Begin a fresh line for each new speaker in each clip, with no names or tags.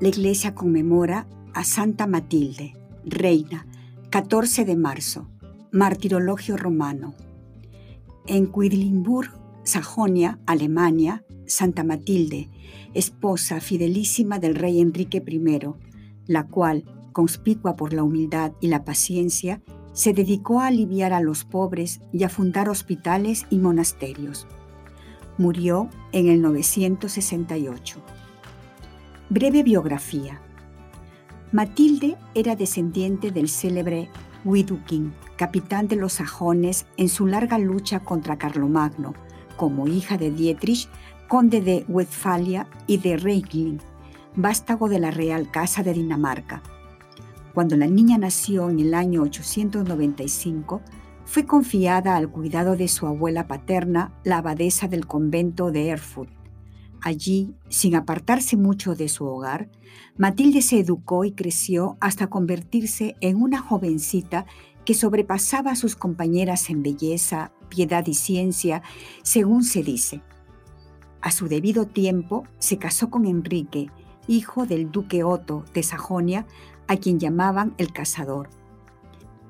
la iglesia conmemora a Santa Matilde, reina, 14 de marzo, martirologio romano. En Quedlinburg, Sajonia, Alemania, Santa Matilde, esposa fidelísima del rey Enrique I, la cual, conspicua por la humildad y la paciencia, se dedicó a aliviar a los pobres y a fundar hospitales y monasterios. Murió en el 968. Breve biografía. Matilde era descendiente del célebre Widukin, capitán de los sajones en su larga lucha contra Carlomagno, como hija de Dietrich, conde de Westfalia y de Reikling, vástago de la Real Casa de Dinamarca. Cuando la niña nació en el año 895, fue confiada al cuidado de su abuela paterna, la abadesa del convento de Erfurt. Allí, sin apartarse mucho de su hogar, Matilde se educó y creció hasta convertirse en una jovencita que sobrepasaba a sus compañeras en belleza, piedad y ciencia, según se dice. A su debido tiempo se casó con Enrique, hijo del duque Otto de Sajonia, a quien llamaban el cazador.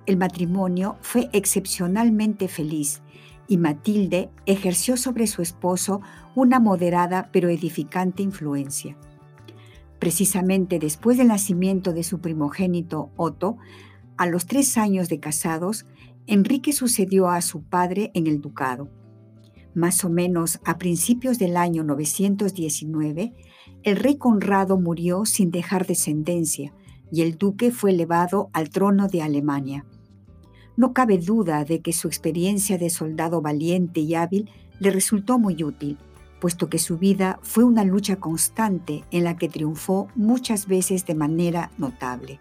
El matrimonio fue excepcionalmente feliz y Matilde ejerció sobre su esposo una moderada pero edificante influencia. Precisamente después del nacimiento de su primogénito Otto, a los tres años de casados, Enrique sucedió a su padre en el ducado. Más o menos a principios del año 919, el rey Conrado murió sin dejar descendencia y el duque fue elevado al trono de Alemania. No cabe duda de que su experiencia de soldado valiente y hábil le resultó muy útil, puesto que su vida fue una lucha constante en la que triunfó muchas veces de manera notable.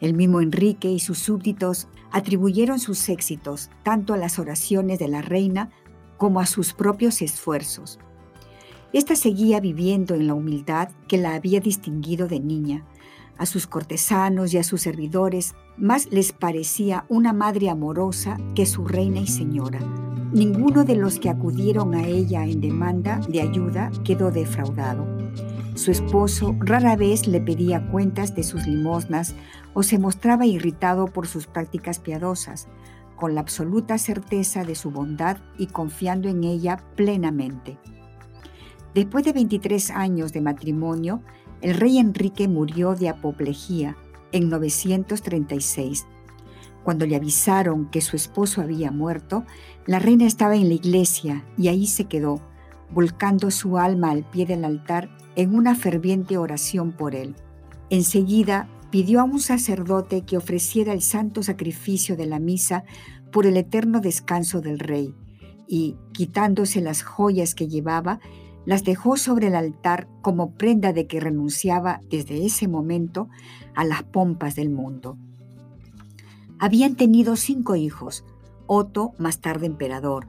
El mismo Enrique y sus súbditos atribuyeron sus éxitos tanto a las oraciones de la reina como a sus propios esfuerzos. Esta seguía viviendo en la humildad que la había distinguido de niña, a sus cortesanos y a sus servidores más les parecía una madre amorosa que su reina y señora. Ninguno de los que acudieron a ella en demanda de ayuda quedó defraudado. Su esposo rara vez le pedía cuentas de sus limosnas o se mostraba irritado por sus prácticas piadosas, con la absoluta certeza de su bondad y confiando en ella plenamente. Después de 23 años de matrimonio, el rey Enrique murió de apoplejía en 936. Cuando le avisaron que su esposo había muerto, la reina estaba en la iglesia y ahí se quedó, volcando su alma al pie del altar en una ferviente oración por él. Enseguida pidió a un sacerdote que ofreciera el santo sacrificio de la misa por el eterno descanso del rey, y, quitándose las joyas que llevaba, las dejó sobre el altar como prenda de que renunciaba desde ese momento a las pompas del mundo. Habían tenido cinco hijos, Otto, más tarde emperador,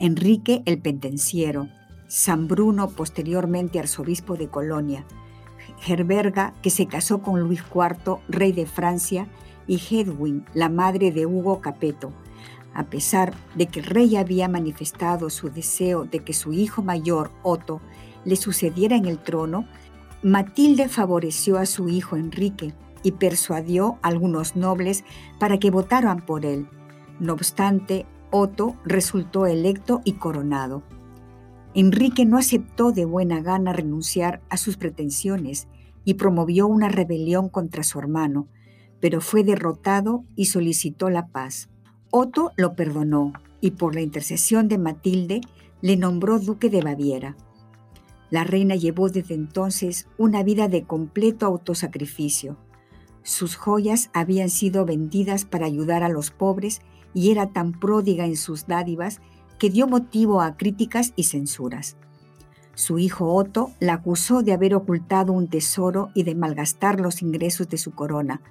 Enrique el pentenciero, San Bruno, posteriormente arzobispo de Colonia, Gerberga, que se casó con Luis IV, rey de Francia, y Hedwig, la madre de Hugo Capeto, a pesar de que el rey había manifestado su deseo de que su hijo mayor, Otto, le sucediera en el trono, Matilde favoreció a su hijo Enrique y persuadió a algunos nobles para que votaran por él. No obstante, Otto resultó electo y coronado. Enrique no aceptó de buena gana renunciar a sus pretensiones y promovió una rebelión contra su hermano, pero fue derrotado y solicitó la paz. Otto lo perdonó y por la intercesión de Matilde le nombró duque de Baviera. La reina llevó desde entonces una vida de completo autosacrificio. Sus joyas habían sido vendidas para ayudar a los pobres y era tan pródiga en sus dádivas que dio motivo a críticas y censuras. Su hijo Otto la acusó de haber ocultado un tesoro y de malgastar los ingresos de su corona.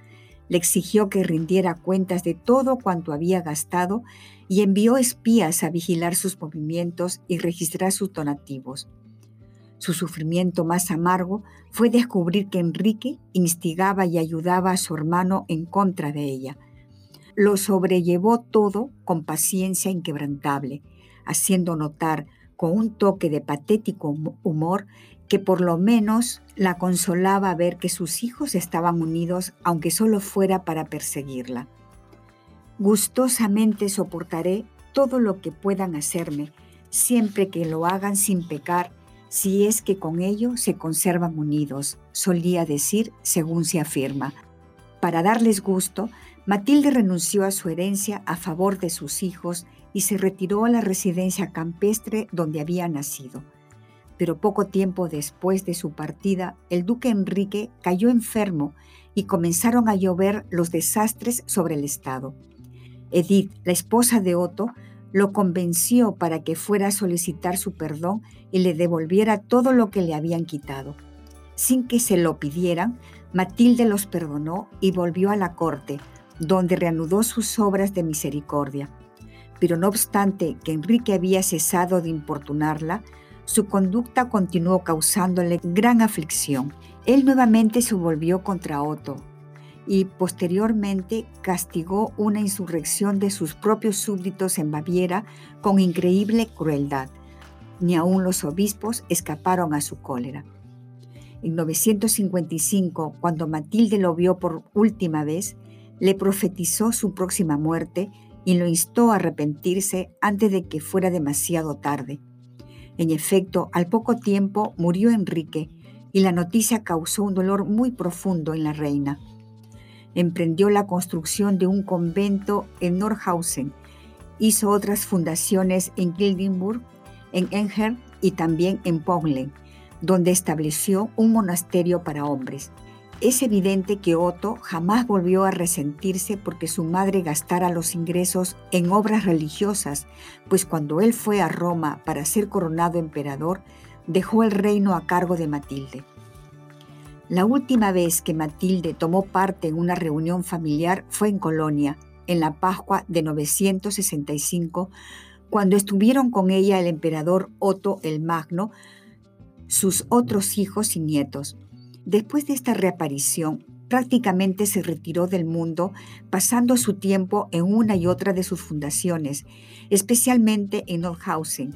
Le exigió que rindiera cuentas de todo cuanto había gastado y envió espías a vigilar sus movimientos y registrar sus donativos. Su sufrimiento más amargo fue descubrir que Enrique instigaba y ayudaba a su hermano en contra de ella. Lo sobrellevó todo con paciencia inquebrantable, haciendo notar con un toque de patético humor que por lo menos la consolaba ver que sus hijos estaban unidos, aunque solo fuera para perseguirla. Gustosamente soportaré todo lo que puedan hacerme, siempre que lo hagan sin pecar, si es que con ello se conservan unidos, solía decir según se afirma. Para darles gusto, Matilde renunció a su herencia a favor de sus hijos y se retiró a la residencia campestre donde había nacido. Pero poco tiempo después de su partida, el duque Enrique cayó enfermo y comenzaron a llover los desastres sobre el Estado. Edith, la esposa de Otto, lo convenció para que fuera a solicitar su perdón y le devolviera todo lo que le habían quitado. Sin que se lo pidieran, Matilde los perdonó y volvió a la corte, donde reanudó sus obras de misericordia pero no obstante que Enrique había cesado de importunarla, su conducta continuó causándole gran aflicción. Él nuevamente se volvió contra Otto y posteriormente castigó una insurrección de sus propios súbditos en Baviera con increíble crueldad. Ni aun los obispos escaparon a su cólera. En 955, cuando Matilde lo vio por última vez, le profetizó su próxima muerte y lo instó a arrepentirse antes de que fuera demasiado tarde. En efecto, al poco tiempo murió Enrique y la noticia causó un dolor muy profundo en la reina. Emprendió la construcción de un convento en Nordhausen, hizo otras fundaciones en Gildenburg, en Enger y también en Poglen, donde estableció un monasterio para hombres. Es evidente que Otto jamás volvió a resentirse porque su madre gastara los ingresos en obras religiosas, pues cuando él fue a Roma para ser coronado emperador, dejó el reino a cargo de Matilde. La última vez que Matilde tomó parte en una reunión familiar fue en Colonia, en la Pascua de 965, cuando estuvieron con ella el emperador Otto el Magno, sus otros hijos y nietos, Después de esta reaparición, prácticamente se retiró del mundo, pasando su tiempo en una y otra de sus fundaciones, especialmente en Nordhausen.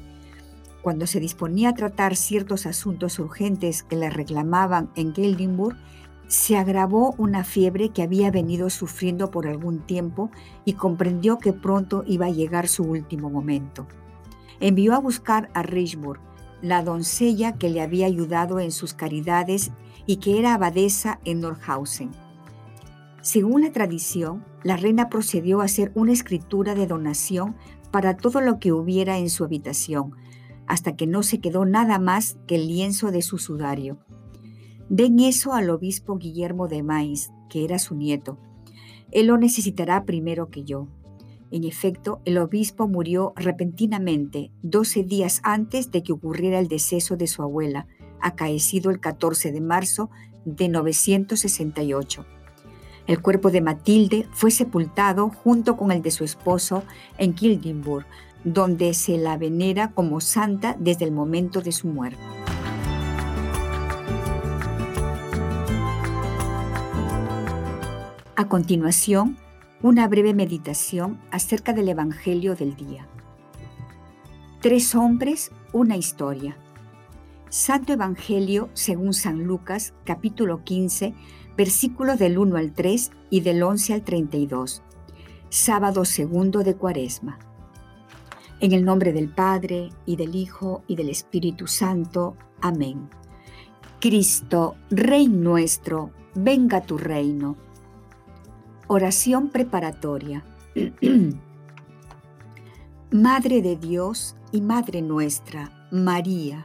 Cuando se disponía a tratar ciertos asuntos urgentes que le reclamaban en Geldenburg, se agravó una fiebre que había venido sufriendo por algún tiempo y comprendió que pronto iba a llegar su último momento. Envió a buscar a Richburg, la doncella que le había ayudado en sus caridades y que era abadesa en Nordhausen. Según la tradición, la reina procedió a hacer una escritura de donación para todo lo que hubiera en su habitación, hasta que no se quedó nada más que el lienzo de su sudario. Den eso al obispo Guillermo de Mainz, que era su nieto. Él lo necesitará primero que yo. En efecto, el obispo murió repentinamente, doce días antes de que ocurriera el deceso de su abuela, acaecido el 14 de marzo de 968. El cuerpo de Matilde fue sepultado junto con el de su esposo en Kildenburg, donde se la venera como santa desde el momento de su muerte. A continuación, una breve meditación acerca del Evangelio del día. Tres hombres, una historia. Santo Evangelio según San Lucas, capítulo 15, versículos del 1 al 3 y del 11 al 32. Sábado segundo de Cuaresma. En el nombre del Padre, y del Hijo, y del Espíritu Santo. Amén. Cristo, Rey nuestro, venga tu reino. Oración preparatoria. Madre de Dios y Madre nuestra, María,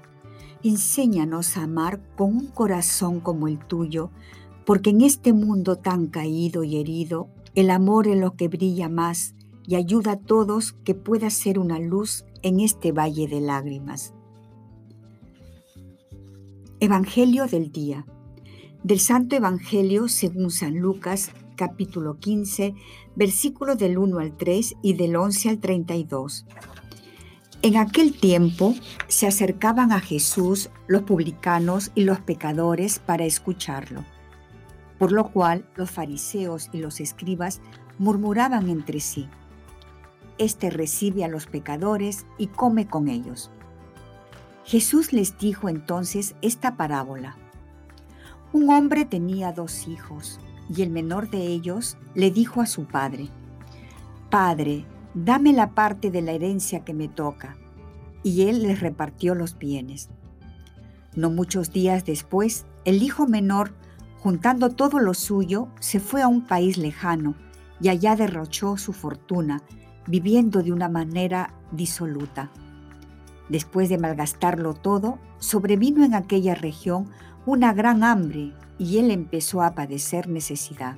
Enséñanos a amar con un corazón como el tuyo, porque en este mundo tan caído y herido, el amor es lo que brilla más y ayuda a todos que pueda ser una luz en este valle de lágrimas. Evangelio del día. Del Santo Evangelio según San Lucas, capítulo 15, versículos del 1 al 3 y del 11 al 32. En aquel tiempo se acercaban a Jesús los publicanos y los pecadores para escucharlo, por lo cual los fariseos y los escribas murmuraban entre sí. Este recibe a los pecadores y come con ellos. Jesús les dijo entonces esta parábola. Un hombre tenía dos hijos y el menor de ellos le dijo a su padre, Padre, dame la parte de la herencia que me toca. Y él les repartió los bienes. No muchos días después, el hijo menor, juntando todo lo suyo, se fue a un país lejano y allá derrochó su fortuna, viviendo de una manera disoluta. Después de malgastarlo todo, sobrevino en aquella región una gran hambre y él empezó a padecer necesidad.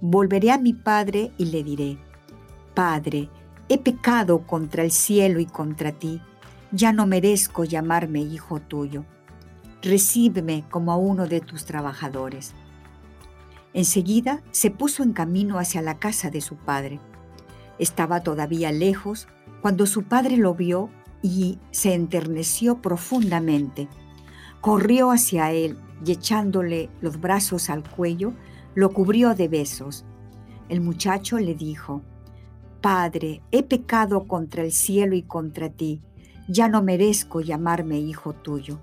volveré a mi padre y le diré, Padre, he pecado contra el cielo y contra ti, ya no merezco llamarme hijo tuyo. Recíbeme como a uno de tus trabajadores. Enseguida se puso en camino hacia la casa de su padre. Estaba todavía lejos cuando su padre lo vio y se enterneció profundamente. Corrió hacia él y echándole los brazos al cuello, lo cubrió de besos. El muchacho le dijo, Padre, he pecado contra el cielo y contra ti, ya no merezco llamarme hijo tuyo.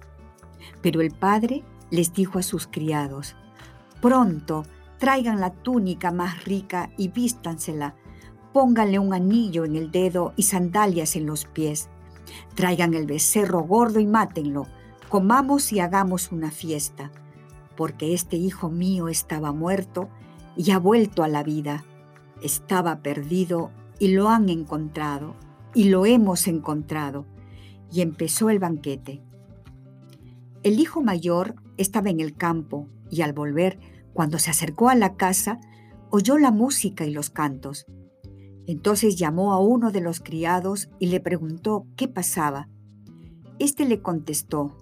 Pero el padre les dijo a sus criados, Pronto, traigan la túnica más rica y vístansela, pónganle un anillo en el dedo y sandalias en los pies, traigan el becerro gordo y mátenlo, comamos y hagamos una fiesta, porque este hijo mío estaba muerto y ha vuelto a la vida. Estaba perdido y lo han encontrado, y lo hemos encontrado. Y empezó el banquete. El hijo mayor estaba en el campo y al volver, cuando se acercó a la casa, oyó la música y los cantos. Entonces llamó a uno de los criados y le preguntó qué pasaba. Este le contestó,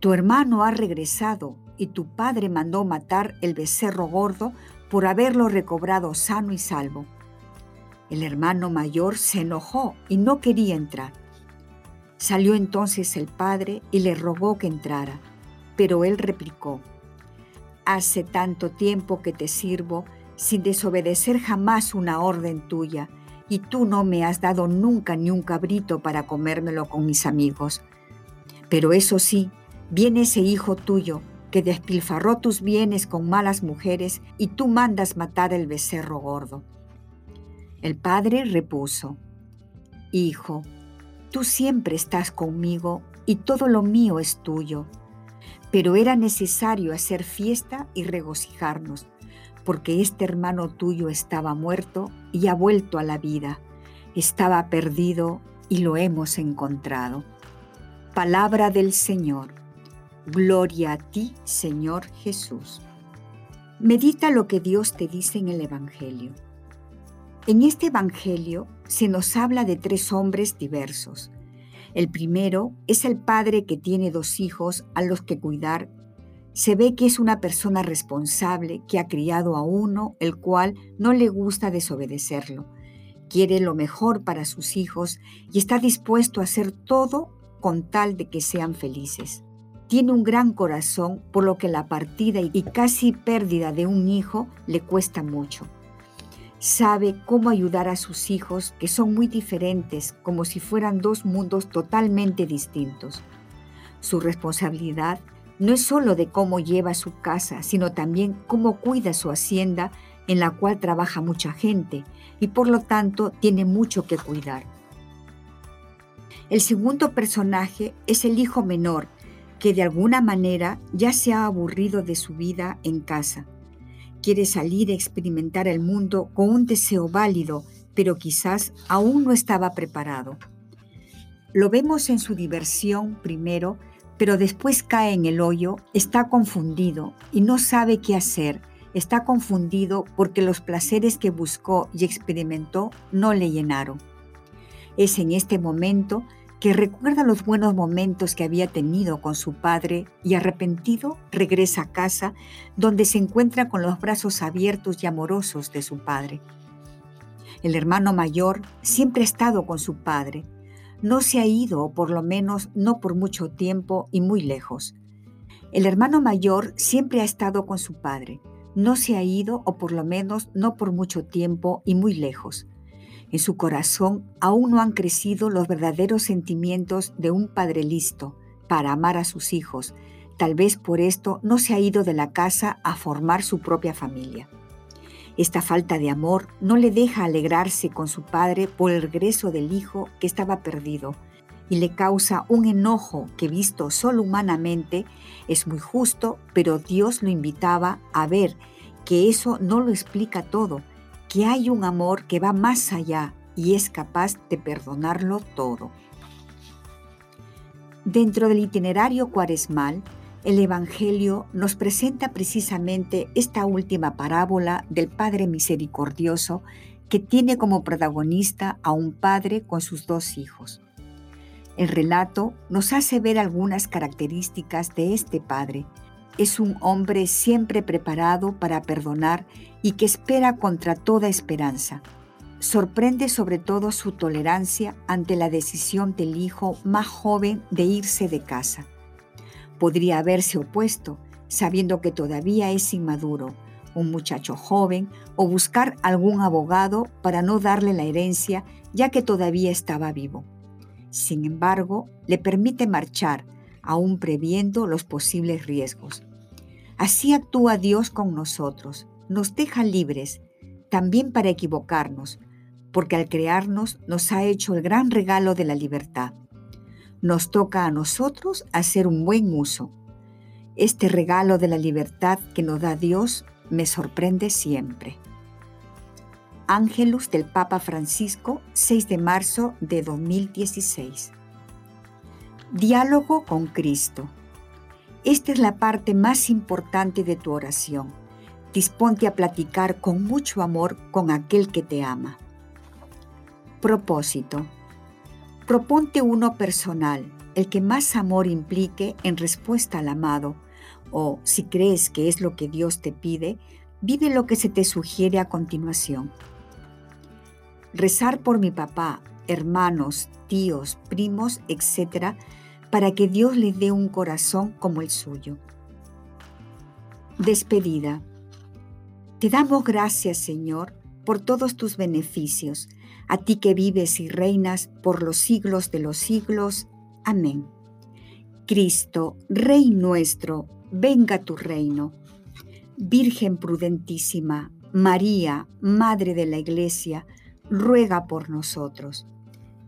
tu hermano ha regresado y tu padre mandó matar el becerro gordo por haberlo recobrado sano y salvo. El hermano mayor se enojó y no quería entrar. Salió entonces el padre y le rogó que entrara, pero él replicó, Hace tanto tiempo que te sirvo sin desobedecer jamás una orden tuya, y tú no me has dado nunca ni un cabrito para comérmelo con mis amigos. Pero eso sí, Viene ese hijo tuyo que despilfarró tus bienes con malas mujeres y tú mandas matar el becerro gordo. El padre repuso, Hijo, tú siempre estás conmigo y todo lo mío es tuyo, pero era necesario hacer fiesta y regocijarnos, porque este hermano tuyo estaba muerto y ha vuelto a la vida, estaba perdido y lo hemos encontrado. Palabra del Señor. Gloria a ti, Señor Jesús. Medita lo que Dios te dice en el Evangelio. En este Evangelio se nos habla de tres hombres diversos. El primero es el padre que tiene dos hijos a los que cuidar. Se ve que es una persona responsable que ha criado a uno, el cual no le gusta desobedecerlo. Quiere lo mejor para sus hijos y está dispuesto a hacer todo con tal de que sean felices. Tiene un gran corazón, por lo que la partida y casi pérdida de un hijo le cuesta mucho. Sabe cómo ayudar a sus hijos, que son muy diferentes, como si fueran dos mundos totalmente distintos. Su responsabilidad no es solo de cómo lleva su casa, sino también cómo cuida su hacienda en la cual trabaja mucha gente y por lo tanto tiene mucho que cuidar. El segundo personaje es el hijo menor, que de alguna manera ya se ha aburrido de su vida en casa. Quiere salir a experimentar el mundo con un deseo válido, pero quizás aún no estaba preparado. Lo vemos en su diversión primero, pero después cae en el hoyo, está confundido y no sabe qué hacer. Está confundido porque los placeres que buscó y experimentó no le llenaron. Es en este momento que recuerda los buenos momentos que había tenido con su padre y arrepentido regresa a casa donde se encuentra con los brazos abiertos y amorosos de su padre. El hermano mayor siempre ha estado con su padre, no se ha ido, o por lo menos no por mucho tiempo y muy lejos. El hermano mayor siempre ha estado con su padre, no se ha ido, o por lo menos no por mucho tiempo y muy lejos. En su corazón aún no han crecido los verdaderos sentimientos de un padre listo para amar a sus hijos. Tal vez por esto no se ha ido de la casa a formar su propia familia. Esta falta de amor no le deja alegrarse con su padre por el regreso del hijo que estaba perdido y le causa un enojo que visto solo humanamente es muy justo, pero Dios lo invitaba a ver que eso no lo explica todo que hay un amor que va más allá y es capaz de perdonarlo todo. Dentro del itinerario cuaresmal, el Evangelio nos presenta precisamente esta última parábola del Padre Misericordioso que tiene como protagonista a un padre con sus dos hijos. El relato nos hace ver algunas características de este padre, es un hombre siempre preparado para perdonar y que espera contra toda esperanza. Sorprende sobre todo su tolerancia ante la decisión del hijo más joven de irse de casa. Podría haberse opuesto, sabiendo que todavía es inmaduro, un muchacho joven, o buscar algún abogado para no darle la herencia ya que todavía estaba vivo. Sin embargo, le permite marchar, aún previendo los posibles riesgos. Así actúa Dios con nosotros, nos deja libres, también para equivocarnos, porque al crearnos nos ha hecho el gran regalo de la libertad. Nos toca a nosotros hacer un buen uso. Este regalo de la libertad que nos da Dios me sorprende siempre. Ángelus del Papa Francisco, 6 de marzo de 2016. Diálogo con Cristo. Esta es la parte más importante de tu oración. Disponte a platicar con mucho amor con aquel que te ama. Propósito. Proponte uno personal, el que más amor implique en respuesta al amado, o si crees que es lo que Dios te pide, vive lo que se te sugiere a continuación. Rezar por mi papá, hermanos, tíos, primos, etc., para que Dios le dé un corazón como el suyo. Despedida. Te damos gracias, Señor, por todos tus beneficios, a ti que vives y reinas por los siglos de los siglos. Amén. Cristo, Rey nuestro, venga tu reino. Virgen prudentísima, María, Madre de la Iglesia, ruega por nosotros